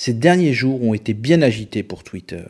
ces derniers jours ont été bien agités pour Twitter.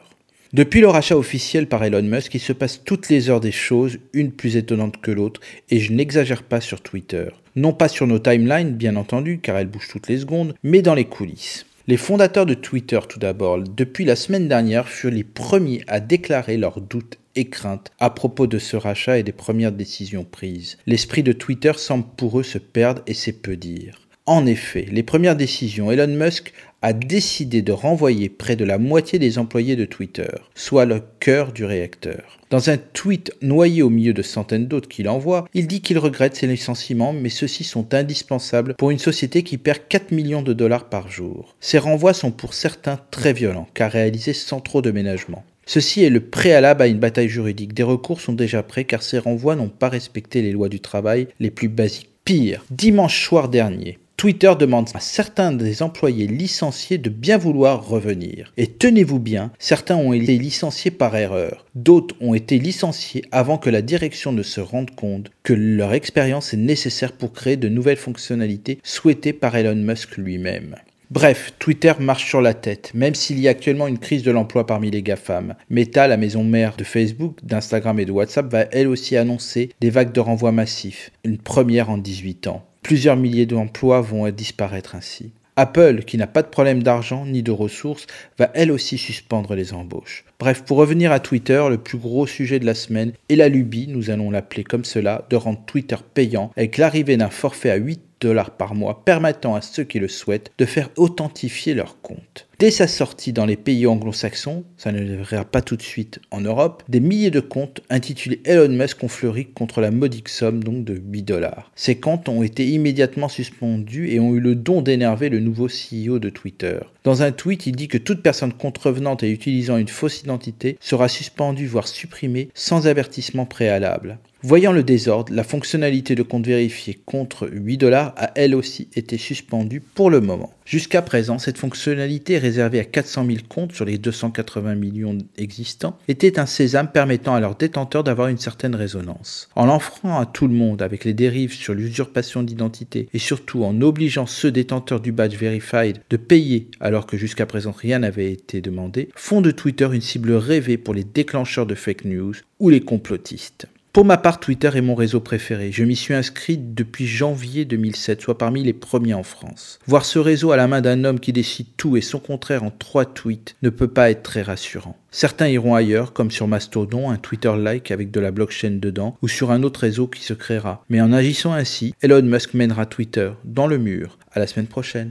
Depuis le rachat officiel par Elon Musk, il se passe toutes les heures des choses, une plus étonnante que l'autre, et je n'exagère pas sur Twitter. Non pas sur nos timelines, bien entendu, car elles bougent toutes les secondes, mais dans les coulisses. Les fondateurs de Twitter, tout d'abord, depuis la semaine dernière, furent les premiers à déclarer leurs doutes et craintes à propos de ce rachat et des premières décisions prises. L'esprit de Twitter semble pour eux se perdre et c'est peu dire. En effet, les premières décisions, Elon Musk a décidé de renvoyer près de la moitié des employés de Twitter, soit le cœur du réacteur. Dans un tweet noyé au milieu de centaines d'autres qu'il envoie, il dit qu'il regrette ses licenciements, mais ceux-ci sont indispensables pour une société qui perd 4 millions de dollars par jour. Ces renvois sont pour certains très violents, car réalisés sans trop de ménagement. Ceci est le préalable à une bataille juridique. Des recours sont déjà prêts car ces renvois n'ont pas respecté les lois du travail les plus basiques. Pire, dimanche soir dernier, Twitter demande à certains des employés licenciés de bien vouloir revenir. Et tenez-vous bien, certains ont été licenciés par erreur. D'autres ont été licenciés avant que la direction ne se rende compte que leur expérience est nécessaire pour créer de nouvelles fonctionnalités souhaitées par Elon Musk lui-même. Bref, Twitter marche sur la tête, même s'il y a actuellement une crise de l'emploi parmi les GAFAM. Meta, la maison mère de Facebook, d'Instagram et de WhatsApp, va elle aussi annoncer des vagues de renvoi massifs, une première en 18 ans. Plusieurs milliers d'emplois vont disparaître ainsi. Apple, qui n'a pas de problème d'argent ni de ressources, va elle aussi suspendre les embauches. Bref, pour revenir à Twitter, le plus gros sujet de la semaine est la lubie, nous allons l'appeler comme cela, de rendre Twitter payant avec l'arrivée d'un forfait à 8 dollars par mois permettant à ceux qui le souhaitent de faire authentifier leur compte. Dès sa sortie dans les pays anglo-saxons, ça ne verra pas tout de suite en Europe, des milliers de comptes intitulés Elon Musk ont fleuri contre la modique somme donc de 8 dollars. Ces comptes ont été immédiatement suspendus et ont eu le don d'énerver le nouveau CEO de Twitter. Dans un tweet, il dit que toute personne contrevenante et utilisant une fausse identité sera suspendue voire supprimée sans avertissement préalable. Voyant le désordre, la fonctionnalité de compte vérifié contre 8 dollars a elle aussi été suspendue pour le moment. Jusqu'à présent, cette fonctionnalité réservée à 400 000 comptes sur les 280 millions existants était un sésame permettant à leurs détenteurs d'avoir une certaine résonance. En l'offrant à tout le monde avec les dérives sur l'usurpation d'identité et surtout en obligeant ceux détenteurs du badge verified de payer alors que jusqu'à présent rien n'avait été demandé, font de Twitter une cible rêvée pour les déclencheurs de fake news ou les complotistes. Pour ma part, Twitter est mon réseau préféré. Je m'y suis inscrit depuis janvier 2007, soit parmi les premiers en France. Voir ce réseau à la main d'un homme qui décide tout et son contraire en trois tweets ne peut pas être très rassurant. Certains iront ailleurs, comme sur Mastodon, un Twitter-like avec de la blockchain dedans, ou sur un autre réseau qui se créera. Mais en agissant ainsi, Elon Musk mènera Twitter dans le mur. À la semaine prochaine.